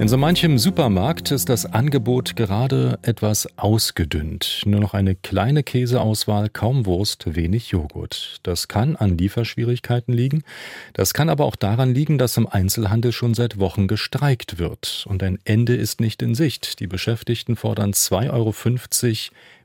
In so manchem Supermarkt ist das Angebot gerade etwas ausgedünnt. Nur noch eine kleine Käseauswahl, kaum Wurst, wenig Joghurt. Das kann an Lieferschwierigkeiten liegen. Das kann aber auch daran liegen, dass im Einzelhandel schon seit Wochen gestreikt wird. Und ein Ende ist nicht in Sicht. Die Beschäftigten fordern 2,50 Euro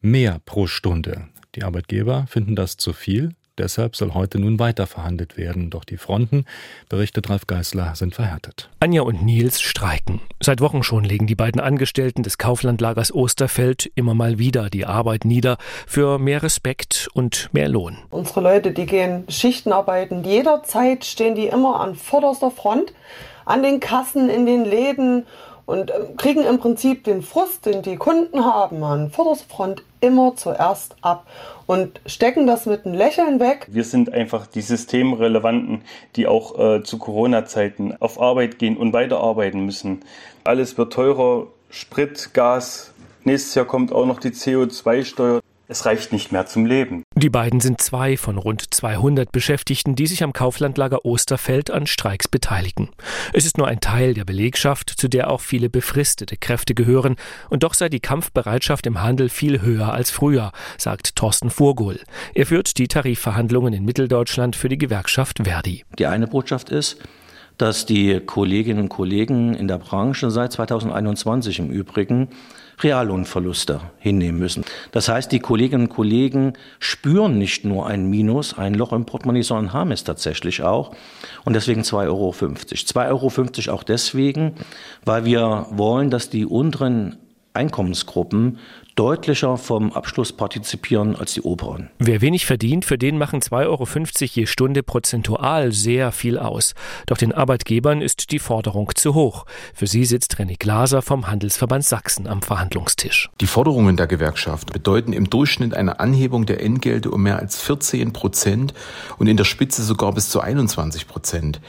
mehr pro Stunde. Die Arbeitgeber finden das zu viel. Deshalb soll heute nun weiter verhandelt werden. Doch die Fronten, berichtet Ralf Geißler, sind verhärtet. Anja und Nils streiken. Seit Wochen schon legen die beiden Angestellten des Kauflandlagers Osterfeld immer mal wieder die Arbeit nieder für mehr Respekt und mehr Lohn. Unsere Leute, die gehen Schichten arbeiten. Jederzeit stehen die immer an vorderster Front, an den Kassen, in den Läden und äh, kriegen im Prinzip den Frust, den die Kunden haben, an vorderster Front immer zuerst ab und stecken das mit einem Lächeln weg. Wir sind einfach die Systemrelevanten, die auch äh, zu Corona-Zeiten auf Arbeit gehen und weiterarbeiten müssen. Alles wird teurer, Sprit, Gas. Nächstes Jahr kommt auch noch die CO2-Steuer. Es reicht nicht mehr zum Leben. Die beiden sind zwei von rund 200 Beschäftigten, die sich am Kauflandlager Osterfeld an Streiks beteiligen. Es ist nur ein Teil der Belegschaft, zu der auch viele befristete Kräfte gehören. Und doch sei die Kampfbereitschaft im Handel viel höher als früher, sagt Thorsten Vorgohl. Er führt die Tarifverhandlungen in Mitteldeutschland für die Gewerkschaft Verdi. Die eine Botschaft ist, dass die Kolleginnen und Kollegen in der Branche seit 2021 im Übrigen Reallohnverluste hinnehmen müssen. Das heißt, die Kolleginnen und Kollegen spüren nicht nur ein Minus, ein Loch im Portemonnaie, sondern haben es tatsächlich auch. Und deswegen 2,50 Euro. 2,50 Euro auch deswegen, weil wir wollen, dass die unteren Einkommensgruppen deutlicher vom Abschluss partizipieren als die oberen. Wer wenig verdient, für den machen 2,50 Euro je Stunde prozentual sehr viel aus. Doch den Arbeitgebern ist die Forderung zu hoch. Für sie sitzt René Glaser vom Handelsverband Sachsen am Verhandlungstisch. Die Forderungen der Gewerkschaft bedeuten im Durchschnitt eine Anhebung der Entgelte um mehr als 14 Prozent und in der Spitze sogar bis zu 21 Prozent.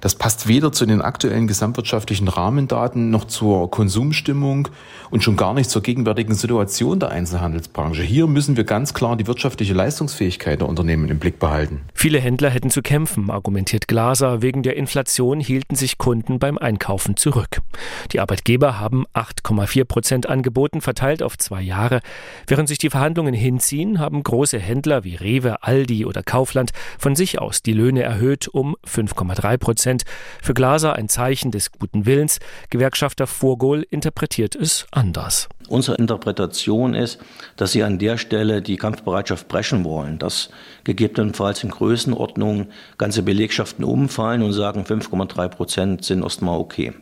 Das passt weder zu den aktuellen gesamtwirtschaftlichen Rahmendaten noch zur Konsumstimmung und schon gar nicht zur gegenwärtigen Situation Situation der Einzelhandelsbranche. Hier müssen wir ganz klar die wirtschaftliche Leistungsfähigkeit der Unternehmen im Blick behalten. Viele Händler hätten zu kämpfen, argumentiert Glaser. Wegen der Inflation hielten sich Kunden beim Einkaufen zurück. Die Arbeitgeber haben 8,4 Prozent angeboten, verteilt auf zwei Jahre. Während sich die Verhandlungen hinziehen, haben große Händler wie Rewe, Aldi oder Kaufland von sich aus die Löhne erhöht um 5,3 Prozent. Für Glaser ein Zeichen des guten Willens. Gewerkschafter Vorgol interpretiert es anders. Unsere Interpretation ist, dass sie an der Stelle die Kampfbereitschaft brechen wollen, dass gegebenenfalls in Größenordnung ganze Belegschaften umfallen und sagen, 5,3 Prozent sind erstmal okay.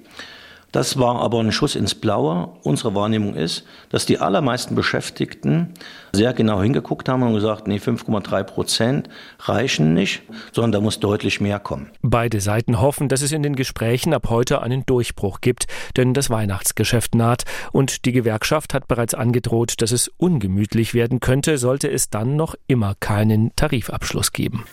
Das war aber ein Schuss ins Blaue. Unsere Wahrnehmung ist, dass die allermeisten Beschäftigten sehr genau hingeguckt haben und gesagt, nee, 5,3 Prozent reichen nicht, sondern da muss deutlich mehr kommen. Beide Seiten hoffen, dass es in den Gesprächen ab heute einen Durchbruch gibt, denn das Weihnachtsgeschäft naht und die Gewerkschaft hat bereits angedroht, dass es ungemütlich werden könnte, sollte es dann noch immer keinen Tarifabschluss geben.